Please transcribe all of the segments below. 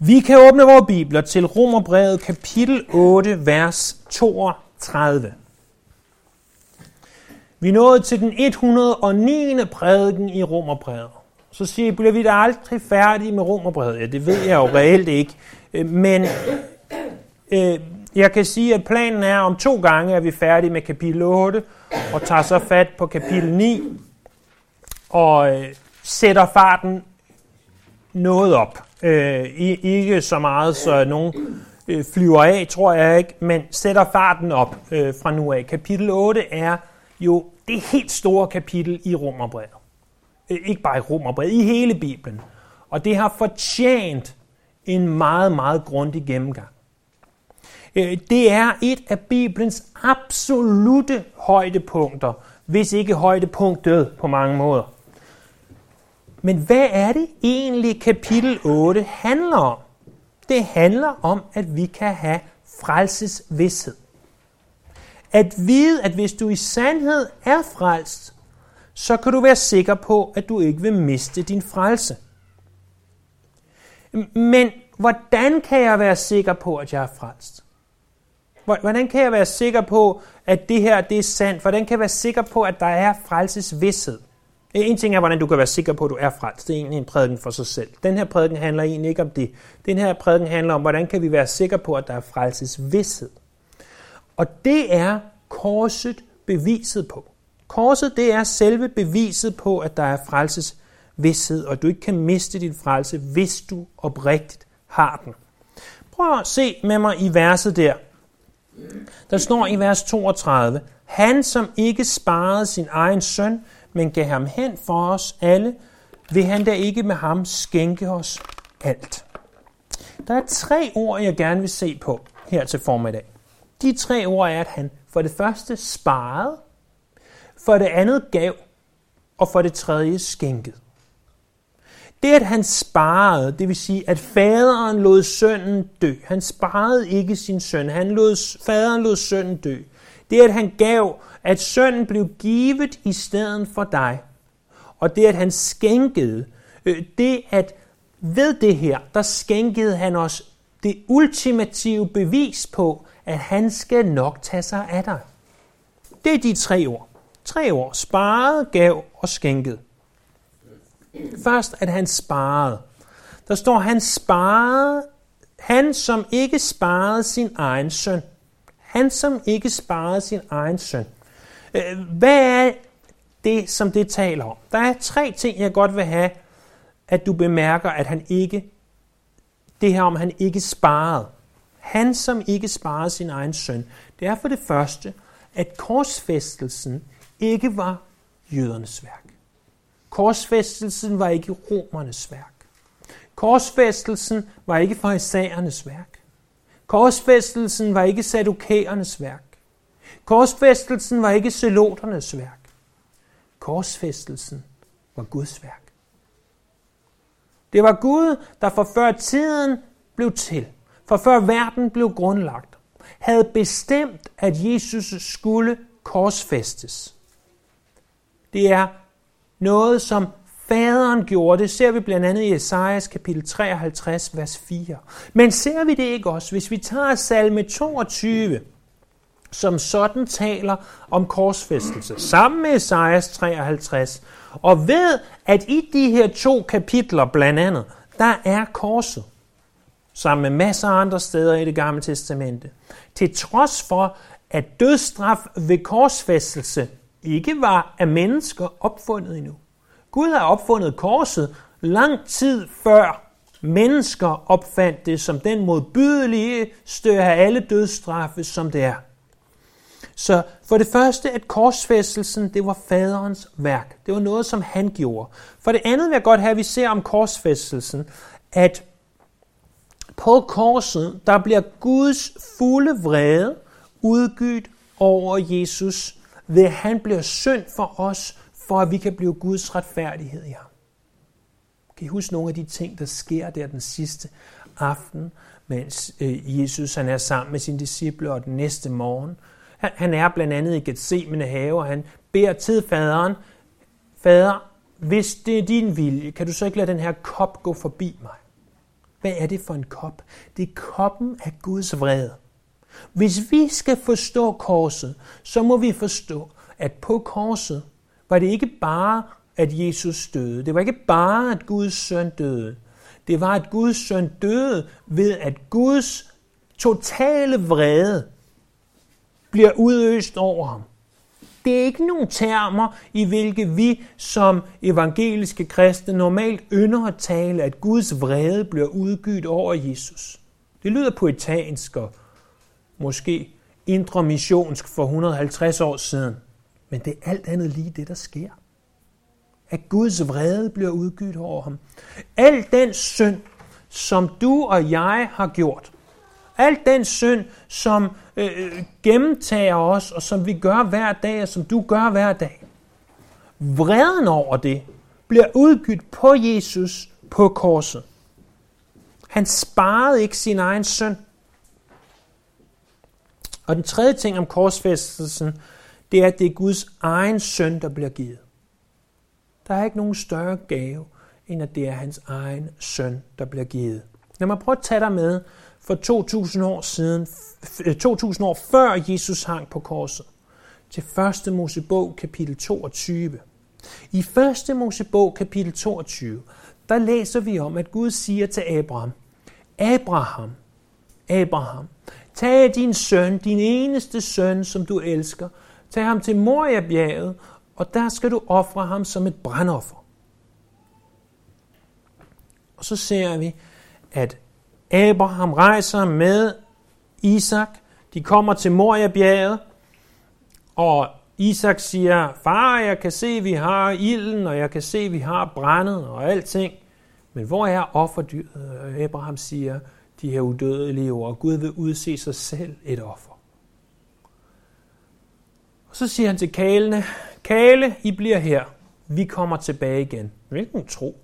Vi kan åbne vores bibler til Romerbrevet kapitel 8, vers 32. Vi nåede til den 109. prædiken i Romerbrevet. Så siger I, bliver vi da aldrig færdige med Romerbrevet? Ja, det ved jeg jo reelt ikke. Øh, men øh, jeg kan sige, at planen er, om to gange er vi færdige med kapitel 8, og tager så fat på kapitel 9, og øh, sætter farten noget op. Øh, ikke så meget, så nogen øh, flyver af, tror jeg ikke, men sætter farten op øh, fra nu af. Kapitel 8 er jo det helt store kapitel i Romerbrevet. Øh, ikke bare i Romerbrevet, i hele Bibelen. Og det har fortjent en meget, meget grundig gennemgang. Øh, det er et af Bibelens absolute højdepunkter, hvis ikke højdepunktet på mange måder. Men hvad er det egentlig kapitel 8 handler om? Det handler om, at vi kan have frelsesvidshed. At vide, at hvis du i sandhed er frelst, så kan du være sikker på, at du ikke vil miste din frelse. Men hvordan kan jeg være sikker på, at jeg er frelst? Hvordan kan jeg være sikker på, at det her det er sandt? Hvordan kan jeg være sikker på, at der er frelsesvidshed? En ting er, hvordan du kan være sikker på, at du er frelst. Det er egentlig en prædiken for sig selv. Den her prædiken handler egentlig ikke om det. Den her prædiken handler om, hvordan kan vi være sikre på, at der er frelsesvidshed. Og det er korset beviset på. Korset, det er selve beviset på, at der er frelsesvidshed, og du ikke kan miste din frelse, hvis du oprigtigt har den. Prøv at se med mig i verset der. Der står i vers 32, Han som ikke sparede sin egen søn, men gav ham hen for os alle, vil han da ikke med ham skænke os alt. Der er tre ord, jeg gerne vil se på her til formiddag. De tre ord er, at han for det første sparede, for det andet gav, og for det tredje skænkede. Det, at han sparede, det vil sige, at faderen lod sønnen dø. Han sparede ikke sin søn. Han lod, faderen lod sønnen dø. Det, at han gav, at sønnen blev givet i stedet for dig. Og det, at han skænkede, øh, det at ved det her, der skænkede han os det ultimative bevis på, at han skal nok tage sig af dig. Det er de tre ord. Tre ord. Sparet, gav og skænket. Først, at han sparede. Der står, han sparede, han som ikke sparede sin egen søn. Han som ikke sparede sin egen søn. Øh, hvad er det, som det taler om? Der er tre ting, jeg godt vil have, at du bemærker, at han ikke, det her om, han ikke sparede. Han, som ikke sparede sin egen søn. Det er for det første, at korsfæstelsen ikke var jødernes værk. Korsfæstelsen var ikke romernes værk. Korsfæstelsen var ikke farisæernes værk. Korsfæstelsen var ikke sadukæernes værk. Korsfæstelsen var ikke celoternes værk. Korsfæstelsen var Guds værk. Det var Gud, der for før tiden blev til, for før verden blev grundlagt, havde bestemt, at Jesus skulle korsfæstes. Det er noget, som faderen gjorde. Det ser vi blandt andet i Esajas kapitel 53, vers 4. Men ser vi det ikke også, hvis vi tager salme 22, som sådan taler om korsfæstelse, sammen med Esajas 53, og ved, at i de her to kapitler blandt andet, der er korset, sammen med masser af andre steder i det gamle testamente, til trods for, at dødsstraf ved korsfæstelse ikke var af mennesker opfundet endnu. Gud har opfundet korset lang tid før mennesker opfandt det som den modbydelige stør af alle dødsstraffe, som det er. Så for det første, at korsfæstelsen, det var faderens værk. Det var noget, som han gjorde. For det andet vil jeg godt have, at vi ser om korsfæstelsen, at på korset, der bliver Guds fulde vrede udgydt over Jesus, ved at han bliver synd for os, for at vi kan blive Guds retfærdighed i ham. Kan I huske nogle af de ting, der sker der den sidste aften, mens øh, Jesus han er sammen med sine disciple, og den næste morgen, han er blandt andet i Gethsemane have, og han beder til faderen, Fader, hvis det er din vilje, kan du så ikke lade den her kop gå forbi mig? Hvad er det for en kop? Det er koppen af Guds vrede. Hvis vi skal forstå korset, så må vi forstå, at på korset var det ikke bare, at Jesus døde. Det var ikke bare, at Guds søn døde. Det var, at Guds søn døde ved, at Guds totale vrede bliver udøst over ham. Det er ikke nogen termer, i hvilke vi som evangeliske kristne normalt ynder at tale, at Guds vrede bliver udgydt over Jesus. Det lyder poetansk og måske indre missionsk for 150 år siden. Men det er alt andet lige det, der sker. At Guds vrede bliver udgydt over ham. Al den synd, som du og jeg har gjort, al den synd, som Øh, øh, gennemtager os, og som vi gør hver dag, og som du gør hver dag. Vreden over det bliver udgydt på Jesus på korset. Han sparede ikke sin egen søn. Og den tredje ting om korsfæstelsen, det er, at det er Guds egen søn, der bliver givet. Der er ikke nogen større gave, end at det er hans egen søn, der bliver givet. Lad mig prøve at tage dig med for 2000 år siden, 2000 øh, år før Jesus hang på korset, til 1. Mosebog kapitel 22. I 1. Mosebog kapitel 22, der læser vi om, at Gud siger til Abraham, Abraham, Abraham, tag din søn, din eneste søn, som du elsker, tag ham til Moria-bjerget, og der skal du ofre ham som et brandoffer. Og så ser vi, at Abraham rejser med Isak. De kommer til Moria-bjerget, og Isak siger, far, jeg kan se, vi har ilden, og jeg kan se, vi har brændet og alting. Men hvor er offerdyret? Abraham siger, de her udødelige ord. Gud vil udse sig selv et offer. Og så siger han til kalene, Kale, I bliver her. Vi kommer tilbage igen. Hvilken tro?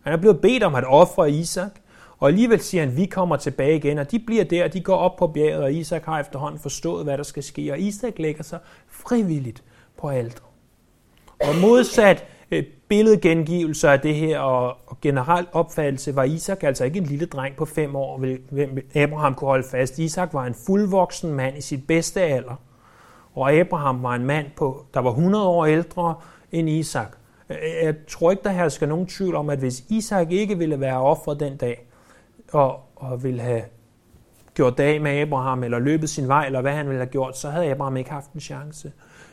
Han er blevet bedt om at ofre Isak. Og alligevel siger han, vi kommer tilbage igen, og de bliver der, de går op på bjerget, og Isak har efterhånden forstået, hvad der skal ske, og Isak lægger sig frivilligt på alter. Og modsat øh, billedgengivelser af det her og, generelt opfattelse, var Isak altså ikke en lille dreng på fem år, hvem Abraham kunne holde fast. Isak var en fuldvoksen mand i sit bedste alder, og Abraham var en mand, på, der var 100 år ældre end Isak. Jeg tror ikke, der hersker skal nogen tvivl om, at hvis Isak ikke ville være offret den dag, og, og ville have gjort dag med Abraham, eller løbet sin vej, eller hvad han ville have gjort, så havde Abraham ikke haft en chance.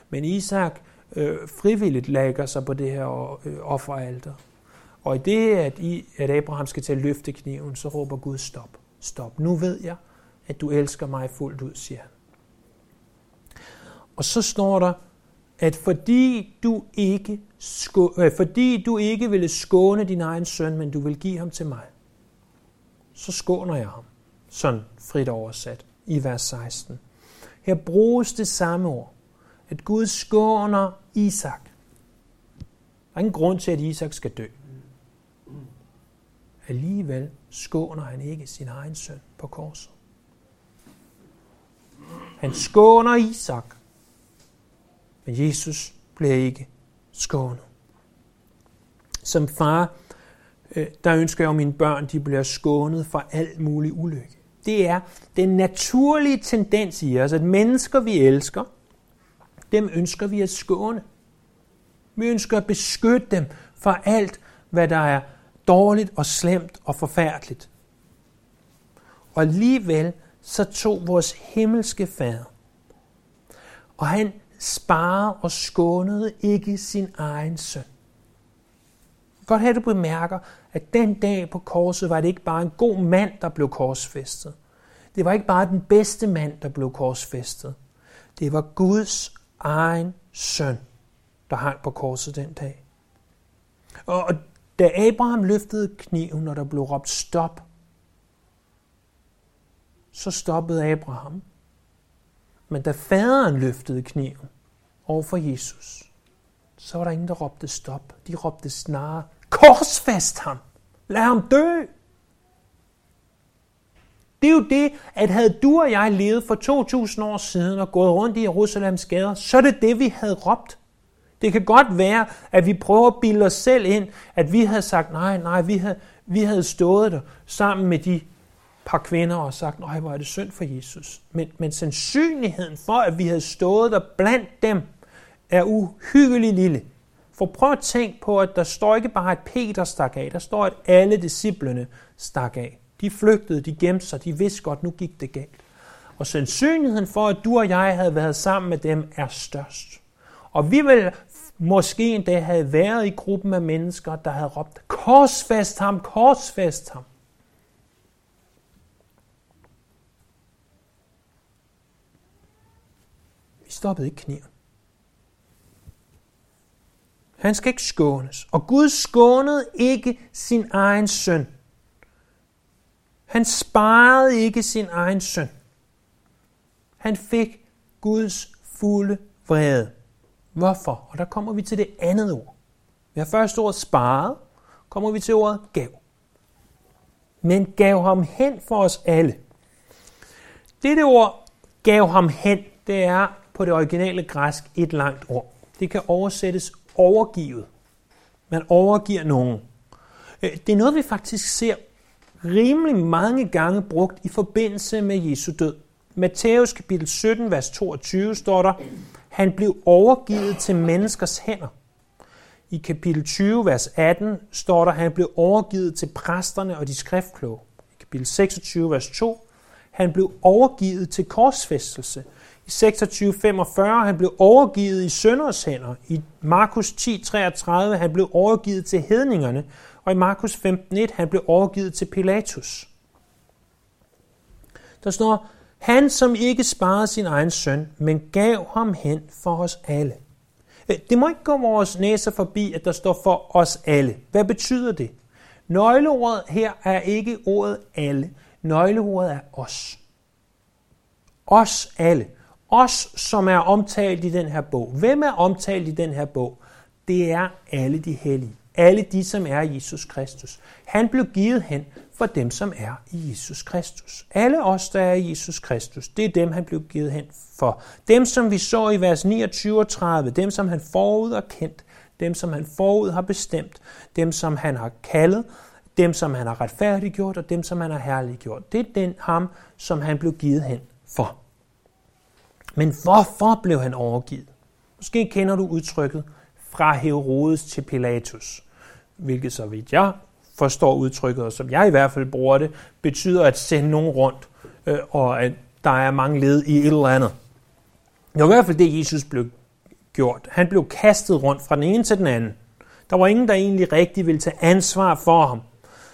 Men Isak øh, frivilligt lægger sig på det her øh, offeralter. Og i det, at, I, at Abraham skal til at løfte kniven, så råber Gud stop. Stop. Nu ved jeg, at du elsker mig fuldt ud, siger han. Og så står der, at fordi du ikke, sko- øh, fordi du ikke ville skåne din egen søn, men du vil give ham til mig, så skåner jeg ham. Sådan frit oversat i vers 16. Her bruges det samme ord, at Gud skåner Isak. Der er ingen grund til, at Isak skal dø. Alligevel skåner han ikke sin egen søn på korset. Han skåner Isak, men Jesus bliver ikke skånet. Som far Øh, der ønsker jeg, at mine børn de bliver skånet fra alt mulig ulykke. Det er den naturlige tendens i os, at mennesker, vi elsker, dem ønsker vi at skåne. Vi ønsker at beskytte dem fra alt, hvad der er dårligt og slemt og forfærdeligt. Og alligevel så tog vores himmelske fader, og han sparede og skånede ikke sin egen søn godt have, at du bemærker, at den dag på korset var det ikke bare en god mand, der blev korsfæstet. Det var ikke bare den bedste mand, der blev korsfæstet. Det var Guds egen søn, der hang på korset den dag. Og da Abraham løftede kniven, og der blev råbt stop, så stoppede Abraham. Men da faderen løftede kniven over for Jesus, så var der ingen, der råbte stop. De råbte snarere, Korsfæst ham. Lad ham dø. Det er jo det, at havde du og jeg levet for 2000 år siden og gået rundt i Jerusalems gader, så er det det, vi havde råbt. Det kan godt være, at vi prøver at bilde os selv ind, at vi havde sagt, nej, nej, vi havde, vi havde stået der sammen med de par kvinder og sagt, nej, hvor er det synd for Jesus. Men, men sandsynligheden for, at vi havde stået der blandt dem, er uhyggelig lille. For prøv at tænke på, at der står ikke bare, at Peter stak af, der står, at alle disciplene stak af. De flygtede, de gemte sig, de vidste godt, nu gik det galt. Og sandsynligheden for, at du og jeg havde været sammen med dem, er størst. Og vi vil måske endda have været i gruppen af mennesker, der havde råbt, korsfæst ham, korsfæst ham. Vi stoppede ikke kniven. Han skal ikke skånes. Og Gud skånede ikke sin egen søn. Han sparede ikke sin egen søn. Han fik Guds fulde vrede. Hvorfor? Og der kommer vi til det andet ord. Vi har først ordet sparet, kommer vi til ordet gav. Men gav ham hen for os alle. Dette ord gav ham hen, det er på det originale græsk et langt ord. Det kan oversættes overgivet. Man overgiver nogen. Øh, det er noget, vi faktisk ser rimelig mange gange brugt i forbindelse med Jesu død. Matthæus kapitel 17, vers 22 står der, han blev overgivet til menneskers hænder. I kapitel 20, vers 18 står der, han blev overgivet til præsterne og de skriftkloge. I kapitel 26, vers 2, han blev overgivet til korsfæstelse. I 26.45 han blev overgivet i sønders hænder. I Markus 10.33 han blev overgivet til hedningerne. Og i Markus 15.1 han blev overgivet til Pilatus. Der står, han som ikke sparede sin egen søn, men gav ham hen for os alle. Øh, det må ikke gå vores næser forbi, at der står for os alle. Hvad betyder det? Nøgleordet her er ikke ordet alle. Nøgleordet er os. Os alle. Os, som er omtalt i den her bog. Hvem er omtalt i den her bog? Det er alle de hellige. Alle de, som er Jesus Kristus. Han blev givet hen for dem, som er i Jesus Kristus. Alle os, der er i Jesus Kristus, det er dem, han blev givet hen for. Dem, som vi så i vers 29 og 30, dem, som han forud har kendt, dem, som han forud har bestemt, dem, som han har kaldet, dem, som han har retfærdiggjort, og dem, som han har herliggjort. Det er den ham, som han blev givet hen for. Men hvorfor blev han overgivet? Måske kender du udtrykket fra Herodes til Pilatus, hvilket så vidt jeg forstår udtrykket, og som jeg i hvert fald bruger det, betyder at sende nogen rundt, øh, og at der er mange led i et eller andet. Det var i hvert fald det, Jesus blev gjort. Han blev kastet rundt fra den ene til den anden. Der var ingen, der egentlig rigtig ville tage ansvar for ham.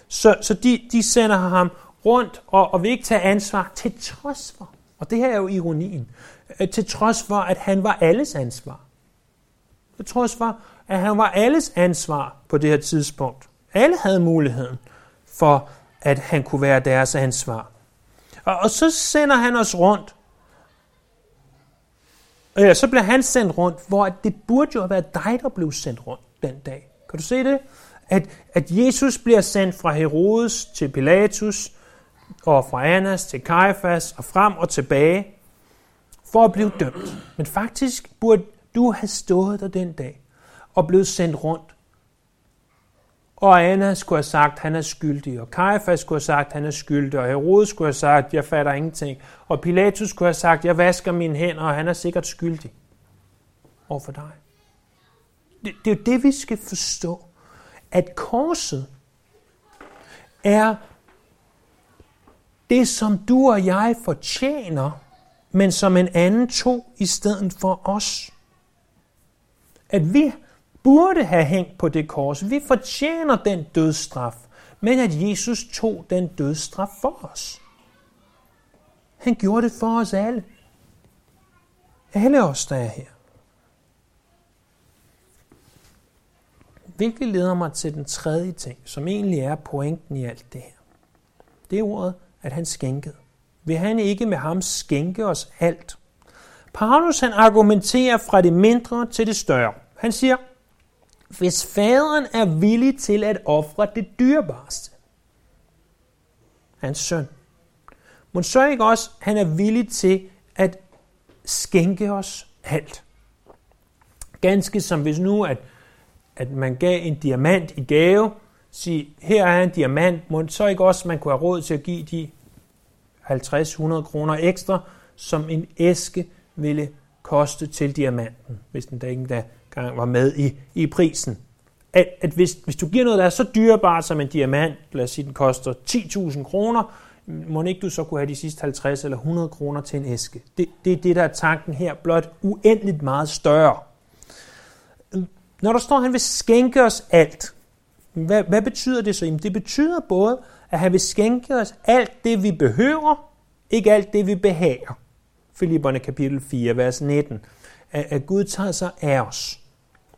Så, så de, de sender ham rundt og, og vil ikke tage ansvar til trods for. Og det her er jo ironien. Øh, til trods for, at han var alles ansvar. Til trods for, at han var alles ansvar på det her tidspunkt. Alle havde muligheden for, at han kunne være deres ansvar. Og, og så sender han os rundt. Ja, så bliver han sendt rundt, hvor det burde jo have været dig, der blev sendt rundt den dag. Kan du se det? At, at Jesus bliver sendt fra Herodes til Pilatus, og fra Annas til Kajfas, og frem og tilbage, for at blive dømt. Men faktisk burde du have stået der den dag, og blevet sendt rundt og Anna skulle have sagt, at han er skyldig, og Kajfas skulle have sagt, at han er skyldig, og Herodes skulle have sagt, at jeg fatter ingenting, og Pilatus skulle have sagt, at jeg vasker mine hænder, og han er sikkert skyldig over for dig. Det, det er jo det, vi skal forstå, at korset er det, som du og jeg fortjener, men som en anden tog i stedet for os. At vi burde have hængt på det kors. Vi fortjener den dødsstraf, men at Jesus tog den dødsstraf for os. Han gjorde det for os alle. Alle os, der er her. Hvilket leder mig til den tredje ting, som egentlig er pointen i alt det her. Det er ordet, at han skænkede. Vil han ikke med ham skænke os alt? Paulus han argumenterer fra det mindre til det større. Han siger, hvis faderen er villig til at ofre det dyrebareste, hans søn, må så ikke også, han er villig til at skænke os alt. Ganske som hvis nu, at, at man gav en diamant i gave, sige, her er en diamant, må så ikke også man kunne have råd til at give de 50-100 kroner ekstra, som en æske ville koste til diamanten, hvis den da ikke engang var med i, i prisen. At, at hvis, hvis du giver noget, der er så dyrebart som en diamant, lad os sige, den koster 10.000 kroner, må ikke du så kunne have de sidste 50 eller 100 kroner til en æske. Det, det er det, der er tanken her, blot uendeligt meget større. Når der står, at han vil skænke os alt, hvad, hvad betyder det så? Jamen, det betyder både, at han vil skænke os alt det, vi behøver, ikke alt det, vi behager. Filipperne kapitel 4, vers 19. At, at Gud tager sig af os.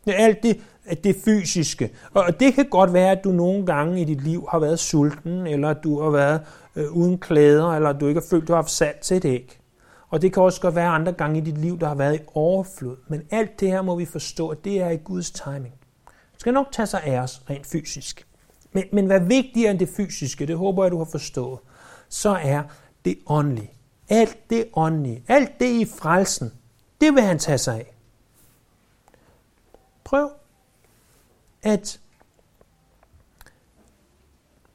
Det alt det, det fysiske. Og det kan godt være, at du nogle gange i dit liv har været sulten, eller at du har været øh, uden klæder, eller at du ikke har følt, at du har haft salt til et æg. Og det kan også godt være andre gange i dit liv, der har været i overflod. Men alt det her må vi forstå, at det er i Guds timing. Skal nok tage sig af os rent fysisk. Men, men hvad vigtigere end det fysiske, det håber jeg, du har forstået, så er det åndelige. Alt det åndelige, alt det i frelsen, det vil han tage sig af. Prøv at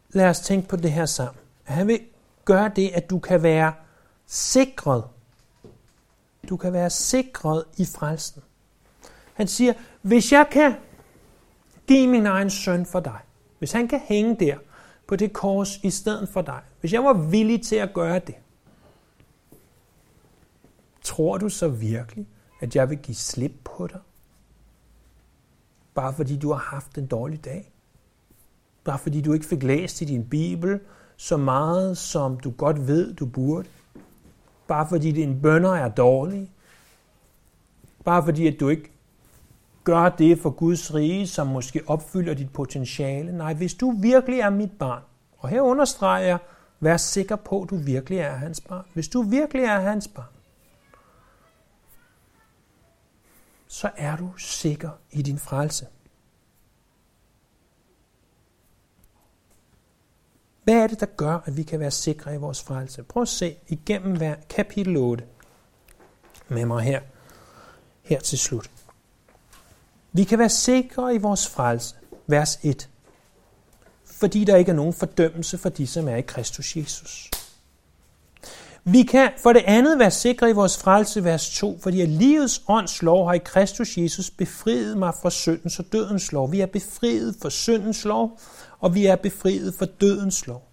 lad os tænke på det her sammen. Han vil gøre det, at du kan være sikret. Du kan være sikret i frelsen. Han siger, hvis jeg kan give min egen søn for dig, hvis han kan hænge der på det kors i stedet for dig, hvis jeg var villig til at gøre det, tror du så virkelig, at jeg vil give slip på dig? Bare fordi du har haft en dårlig dag? Bare fordi du ikke fik læst i din bibel så meget, som du godt ved, du burde? Bare fordi dine bønder er dårlige? Bare fordi, at du ikke gør det for Guds rige, som måske opfylder dit potentiale. Nej, hvis du virkelig er mit barn, og her understreger jeg, vær sikker på, at du virkelig er hans barn. Hvis du virkelig er hans barn, så er du sikker i din frelse. Hvad er det, der gør, at vi kan være sikre i vores frelse? Prøv at se igennem hver kapitel 8 med mig her, her til slut. Vi kan være sikre i vores frelse, vers 1, fordi der ikke er nogen fordømmelse for de, som er i Kristus Jesus. Vi kan for det andet være sikre i vores frelse, vers 2, fordi at livets ånds lov har i Kristus Jesus befriet mig fra syndens og dødens lov. Vi er befriet fra syndens lov, og vi er befriet fra dødens lov.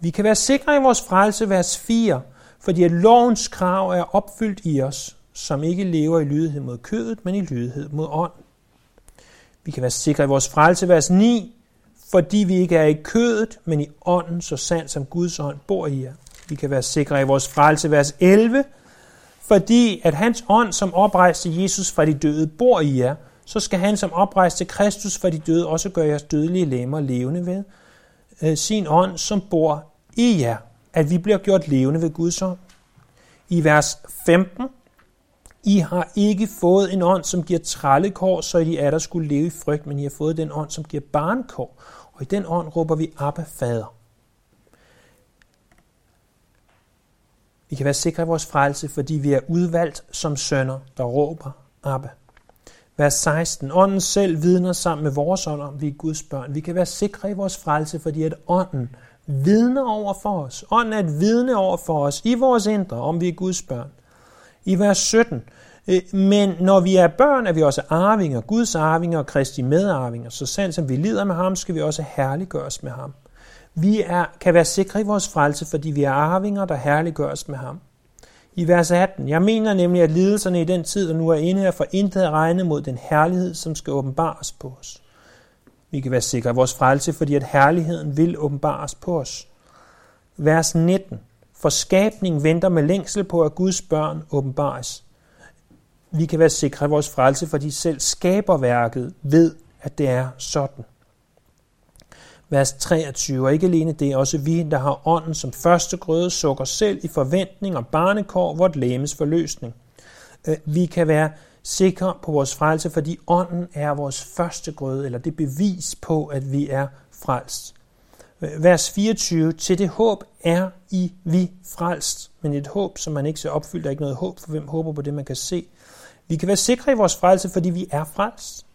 Vi kan være sikre i vores frelse, vers 4, fordi at lovens krav er opfyldt i os, som ikke lever i lydighed mod kødet, men i lydighed mod ånd. Vi kan være sikre i vores frelse, vers 9, fordi vi ikke er i kødet, men i ånden, så sandt som Guds ånd bor i jer. Vi kan være sikre i vores frelse, vers 11, fordi at hans ånd, som oprejste Jesus fra de døde, bor i jer, så skal han, som oprejste Kristus fra de døde, også gøre jeres dødelige lemmer levende ved øh, sin ånd, som bor i jer, at vi bliver gjort levende ved Guds ånd. I vers 15, i har ikke fået en ånd, som giver trallekår, så I er der skulle leve i frygt, men I har fået den ånd, som giver barnkår. Og i den ånd råber vi Abba, Fader. Vi kan være sikre i vores frelse, fordi vi er udvalgt som sønner, der råber Abba. Vers 16. Ånden selv vidner sammen med vores ånd om, vi er Guds børn. Vi kan være sikre i vores frelse, fordi at ånden vidner over for os. Ånden er et vidne over for os i vores indre, om vi er Guds børn. I vers 17. Øh, men når vi er børn, er vi også arvinger, Guds arvinger og Kristi medarvinger. Så sandt som vi lider med ham, skal vi også herliggøres med ham. Vi er, kan være sikre i vores frelse, fordi vi er arvinger, der herliggøres med ham. I vers 18. Jeg mener nemlig, at lidelserne i den tid, der nu er inde, er for intet at regne mod den herlighed, som skal åbenbares på os. Vi kan være sikre i vores frelse, fordi at herligheden vil åbenbares på os. Vers 19. For skabning venter med længsel på, at Guds børn åbenbares. Vi kan være sikre i vores frelse, fordi selv skaberværket ved, at det er sådan vers 23. Og ikke alene det, også vi, der har ånden som første grøde, sukker selv i forventning og barnekår, vort læmes forløsning. Øh, vi kan være sikre på vores frelse, fordi ånden er vores første grøde, eller det bevis på, at vi er frelst. Vers 24. Til det håb er I vi frelst, men et håb, som man ikke ser opfyldt, er ikke noget håb, for hvem håber på det, man kan se. Vi kan være sikre i vores frelse, fordi vi er frelst.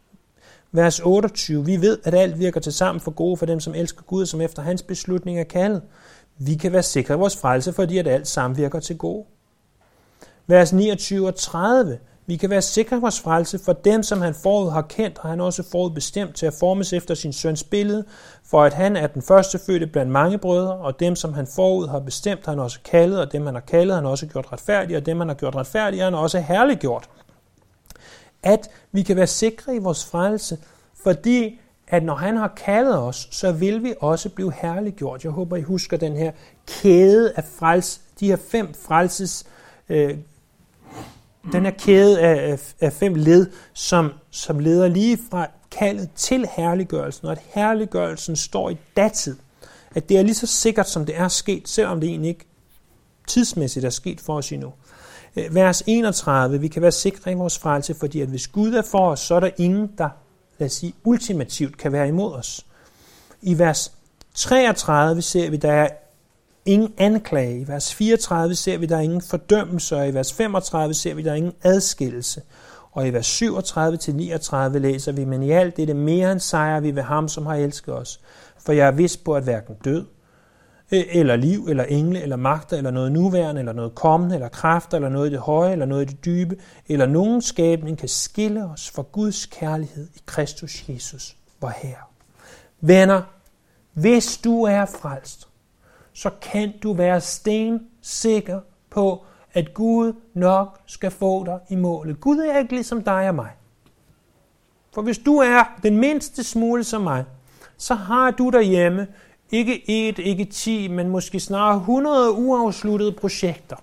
Vers 28. Vi ved, at alt virker til sammen for gode for dem, som elsker Gud, og som efter hans beslutning er kaldet. Vi kan være sikre i vores frelse, fordi at alt samvirker til gode. Vers 29 og 30. Vi kan være sikre i vores frelse, for dem, som han forud har kendt, og han også forud bestemt til at formes efter sin søns billede, for at han er den første fødte blandt mange brødre, og dem, som han forud har bestemt, har han også kaldet, og dem, han har kaldet, har han også gjort retfærdige, og dem, han har gjort retfærdige, har han også herliggjort. At vi kan være sikre i vores frelse, fordi at når han har kaldet os, så vil vi også blive herliggjort. Jeg håber, I husker den her kæde af frels, de her fem frelses øh, den her kæde af, af fem led, som, som leder lige fra kaldet til herliggørelsen, og at herliggørelsen står i datid. At det er lige så sikkert, som det er sket, selvom det egentlig ikke tidsmæssigt er sket for os endnu. Øh, vers 31, vi kan være sikre i vores frelse, fordi at hvis Gud er for os, så er der ingen, der, lad os sige, ultimativt kan være imod os. I vers 33 ser vi, der er ingen anklage. I vers 34 ser vi, der er ingen fordømmelse, og i vers 35 ser vi, der er ingen adskillelse. Og i vers 37-39 læser vi, men i alt det er det mere end sejr vi ved ham, som har elsket os. For jeg er vist på, at hverken død, øh, eller liv, eller engle, eller magter, eller noget nuværende, eller noget kommende, eller kræfter, eller noget i det høje, eller noget i det dybe, eller nogen skabning kan skille os fra Guds kærlighed i Kristus Jesus, vor Herre. Venner, hvis du er frelst, så kan du være sten sikker på, at Gud nok skal få dig i målet. Gud er ikke ligesom dig og mig. For hvis du er den mindste smule som mig, så har du derhjemme ikke et, ikke ti, men måske snarere 100 uafsluttede projekter.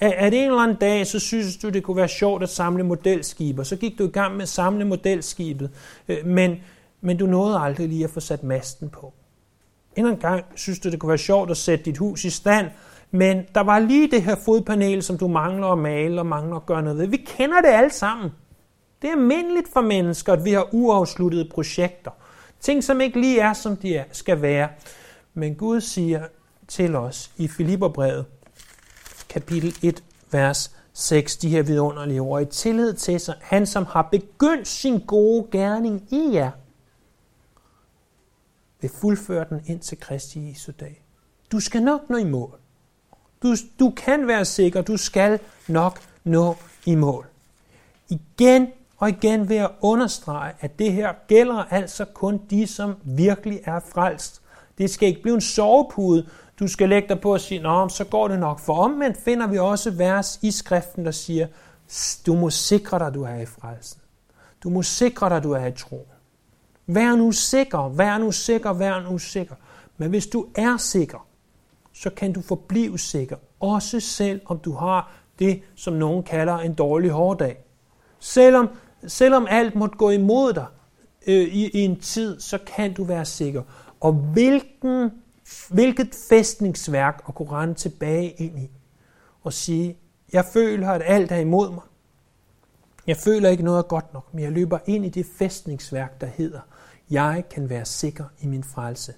At en eller anden dag, så synes du, det kunne være sjovt at samle modelskibe, og så gik du i gang med at samle modelskibet, øh, men, men du nåede aldrig lige at få sat masten på. En gang synes du, det kunne være sjovt at sætte dit hus i stand, men der var lige det her fodpanel, som du mangler at male og mangler at gøre noget ved. Vi kender det alle sammen. Det er almindeligt for mennesker, at vi har uafsluttede projekter. Ting, som ikke lige er, som de er, skal være. Men Gud siger til os i Filipperbrevet, kapitel 1, vers 6, de her vidunderlige ord, i tillid til sig, han som har begyndt sin gode gerning i jer, vil fuldføre den ind til Kristi Jesu dag. Du skal nok nå i mål. Du, du kan være sikker, du skal nok nå i mål. Igen og igen vil jeg understrege, at det her gælder altså kun de, som virkelig er frelst. Det skal ikke blive en sovepude, du skal lægge dig på og sige, Nå, så går det nok. For omvendt finder vi også vers i skriften, der siger, du må sikre dig, du er i frelsen. Du må sikre dig, du er i troen. Vær nu sikker, vær nu sikker, vær nu sikker. Men hvis du er sikker, så kan du forblive sikker, også selv om du har det, som nogen kalder en dårlig hårdag. Selvom, selvom alt måtte gå imod dig øh, i, i en tid, så kan du være sikker. Og hvilken, hvilket fæstningsværk at kunne rende tilbage ind i og sige, jeg føler, at alt er imod mig. Jeg føler ikke noget er godt nok, men jeg løber ind i det fæstningsværk, der hedder, jeg kan være sikker i min frelse.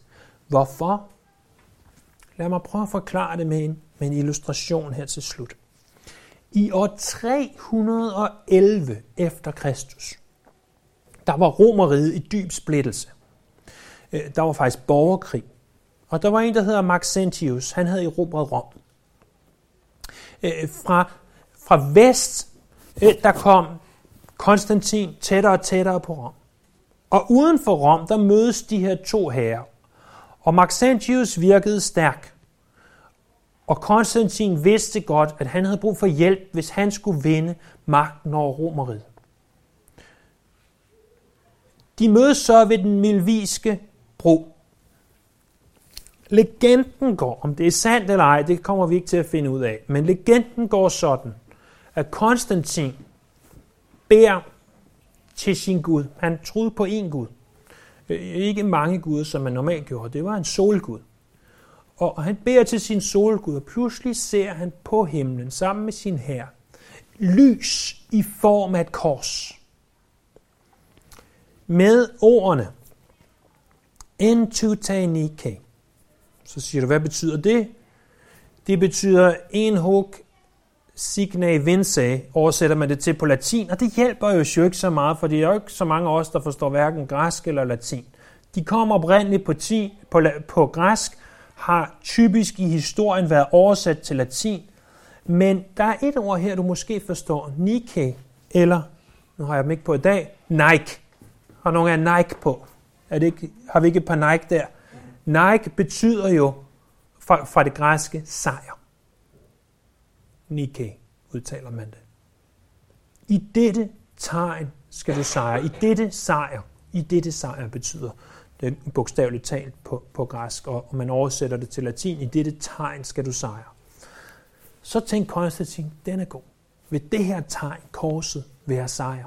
Hvorfor? Lad mig prøve at forklare det med en, med en illustration her til slut. I år 311 efter Kristus, der var Romeriet i dyb splittelse. Øh, der var faktisk borgerkrig. Og der var en, der hedder Maxentius. Han havde erobret Rom. Øh, fra, fra vest, øh, der kom Konstantin tættere og tættere på Rom. Og uden for Rom, der mødes de her to herrer. Og Maxentius virkede stærk. Og Konstantin vidste godt, at han havde brug for hjælp, hvis han skulle vinde magten over Romeriet. De mødes så ved den milviske bro. Legenden går, om det er sandt eller ej, det kommer vi ikke til at finde ud af, men legenden går sådan, at Konstantin beder til sin Gud. Han troede på én Gud. Øh, ikke mange guder, som man normalt gjorde. Det var en solgud. Og han beder til sin solgud, og pludselig ser han på himlen sammen med sin herre lys i form af et kors. Med ordene into Entutanike. Så siger du, hvad betyder det? Det betyder en hug signe vince, oversætter man det til på latin, og det hjælper jo ikke så meget, for det er jo ikke så mange af os, der forstår hverken græsk eller latin. De kommer oprindeligt på, ti, på, på græsk, har typisk i historien været oversat til latin, men der er et ord her, du måske forstår, Nike, eller, nu har jeg dem ikke på i dag, Nike. Har nogen af Nike på? Er det ikke, har vi ikke et par Nike der? Nike betyder jo fra, fra det græske sejr. Nike udtaler man det. I dette tegn skal du sejre. I dette sejr. I dette sejr betyder det bogstaveligt talt på, på græsk, og, og man oversætter det til latin. I dette tegn skal du sejre. Så tænk Konstantin, den er god. Ved det her tegn, korset, vil jeg sejre.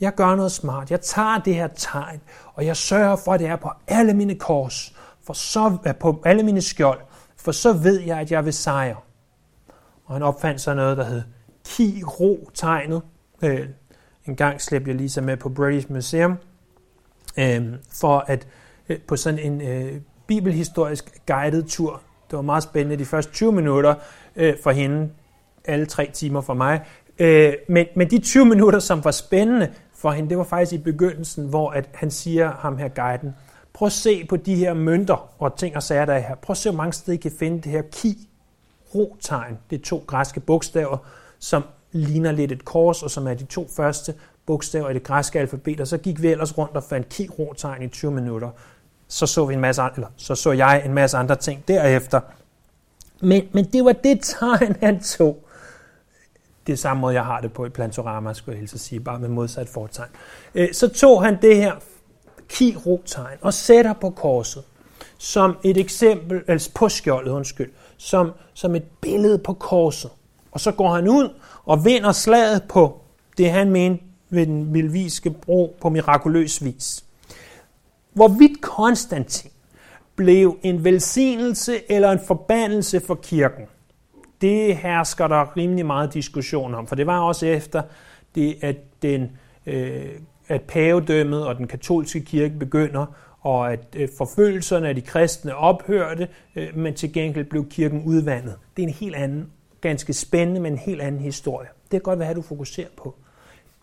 Jeg gør noget smart. Jeg tager det her tegn, og jeg sørger for, at det er på alle mine kors, for så, på alle mine skjold, for så ved jeg, at jeg vil sejre. Og han opfandt så noget, der hed Kiro-tegnet. Øh, en gang slæbte jeg lige med på British Museum, øh, for at øh, på sådan en øh, bibelhistorisk guided tur. Det var meget spændende de første 20 minutter øh, for hende, alle tre timer for mig. Øh, men, men de 20 minutter, som var spændende for hende, det var faktisk i begyndelsen, hvor at han siger ham her guiden, prøv at se på de her mønter og ting og sager, der er her. Prøv at se, hvor mange steder I kan finde det her ki, ro-tegn. Det er to græske bogstaver, som ligner lidt et kors, og som er de to første bogstaver i det græske alfabet, og så gik vi ellers rundt og fandt ki tegn i 20 minutter. Så så vi en masse eller så så jeg en masse andre ting derefter. Men, men det var det tegn, han tog. Det er samme måde, jeg har det på i Plantorama, skulle jeg helst sige, bare med modsat fortegn. Øh, så tog han det her ki tegn og sætter på korset som et eksempel, altså på skjoldet, undskyld, som, som et billede på korset. Og så går han ud og vinder slaget på det, han mente ved den milviske bro på mirakuløs vis. Hvorvidt Konstantin blev en velsignelse eller en forbandelse for kirken, det hersker der rimelig meget diskussion om, for det var også efter det, at, den, øh, at pavedømmet og den katolske kirke begynder, og at øh, forfølgelserne af de kristne ophørte, øh, men til gengæld blev kirken udvandet. Det er en helt anden, ganske spændende, men en helt anden historie. Det er godt, hvad du fokuserer på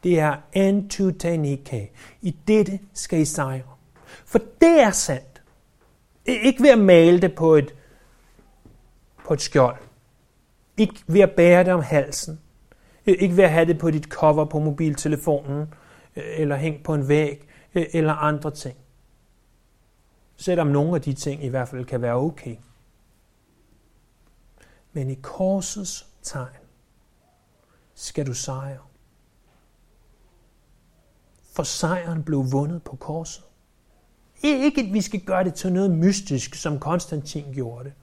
det er antutanike. I dette skal I sejre. For det er sandt. Ikke ved at male det på et, på et skjold. Ikke ved at bære det om halsen. Ikke ved at have det på dit cover på mobiltelefonen, øh, eller hængt på en væg, eller andre ting. Selvom nogle af de ting i hvert fald kan være okay. Men i korsets tegn skal du sejre for sejren blev vundet på korset. Ikke at vi skal gøre det til noget mystisk, som Konstantin gjorde det.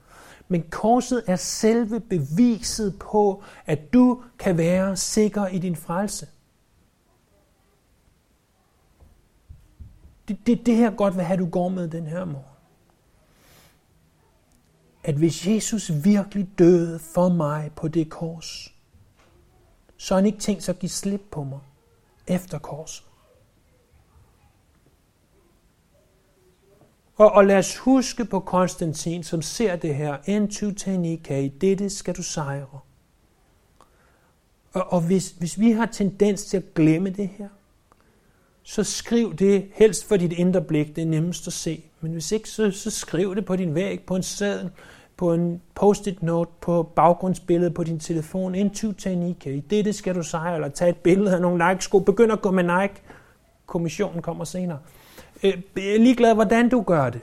Men korset er selve beviset på, at du kan være sikker i din frelse. Det, det, det her godt vil have, du går med den her morgen. At hvis Jesus virkelig døde for mig på det kors, så har han ikke tænkt sig at give slip på mig efter korset. Og, og lad os huske på Konstantin, som ser det her. En tutenika, i dette skal du sejre. Og, og hvis, hvis vi har tendens til at glemme det her, så skriv det helst for dit indre blik, det er nemmest at se. Men hvis ikke, så, så skriv det på din væg, på en seddel, på en post-it note, på baggrundsbilledet på din telefon. En tutenika, i det skal du sejre, eller tage et billede af nogle Nike-sko. Begynd at gå med Nike. Kommissionen kommer senere. Øh, jeg er ligeglad, hvordan du gør det.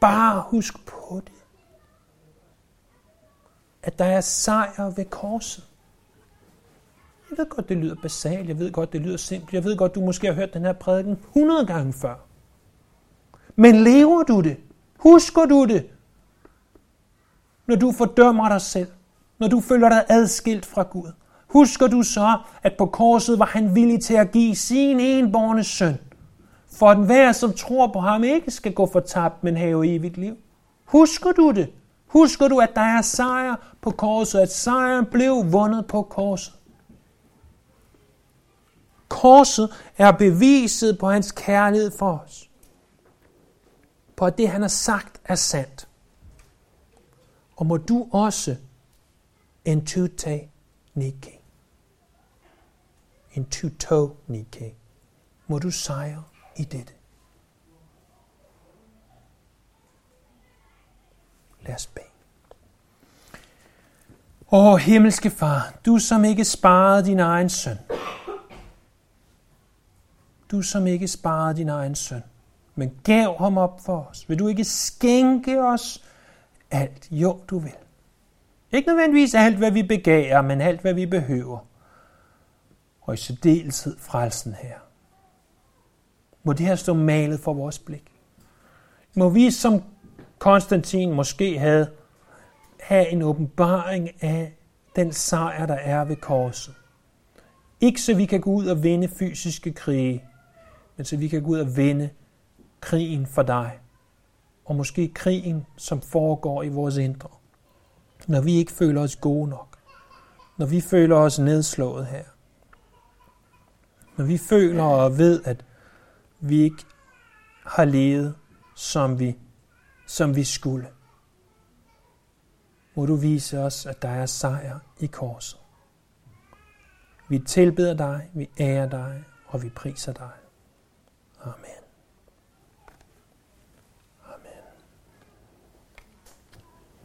Bare husk på det. At der er sejr ved korset. Jeg ved godt, det lyder basalt. Jeg ved godt, det lyder simpelt. Jeg ved godt, du måske har hørt den her prædiken 100 gange før. Men lever du det? Husker du det? Når du fordømmer dig selv. Når du føler dig adskilt fra Gud. Husker du så, at på korset var han villig til at give sin enborne søn for at hver, som tror på ham, ikke skal gå fortabt, men have evigt liv. Husker du det? Husker du, at der er sejr på korset, at sejren blev vundet på korset? Korset er beviset på hans kærlighed for os. På at det, han har sagt, er sandt. Og må du også en tute nike. En tuto nike. Må du sejre i dette. Lad os bede. Åh, himmelske far, du som ikke sparede din egen søn. Du som ikke sparede din egen søn, men gav ham op for os. Vil du ikke skænke os alt? Jo, du vil. Ikke nødvendigvis alt, hvad vi begærer, men alt, hvad vi behøver. Og i særdeleshed frelsen her. Må det her stå malet for vores blik. Må vi, som Konstantin måske havde, have en åbenbaring af den sejr, der er ved korset. Ikke så vi kan gå ud og vinde fysiske krige, men så vi kan gå ud og vinde krigen for dig. Og måske krigen, som foregår i vores indre. Når vi ikke føler os gode nok. Når vi føler os nedslået her. Når vi føler og ved, at vi ikke har levet, som vi, som vi skulle. Må du vise os, at der er sejr i korset. Vi tilbeder dig, vi ærer dig, og vi priser dig. Amen.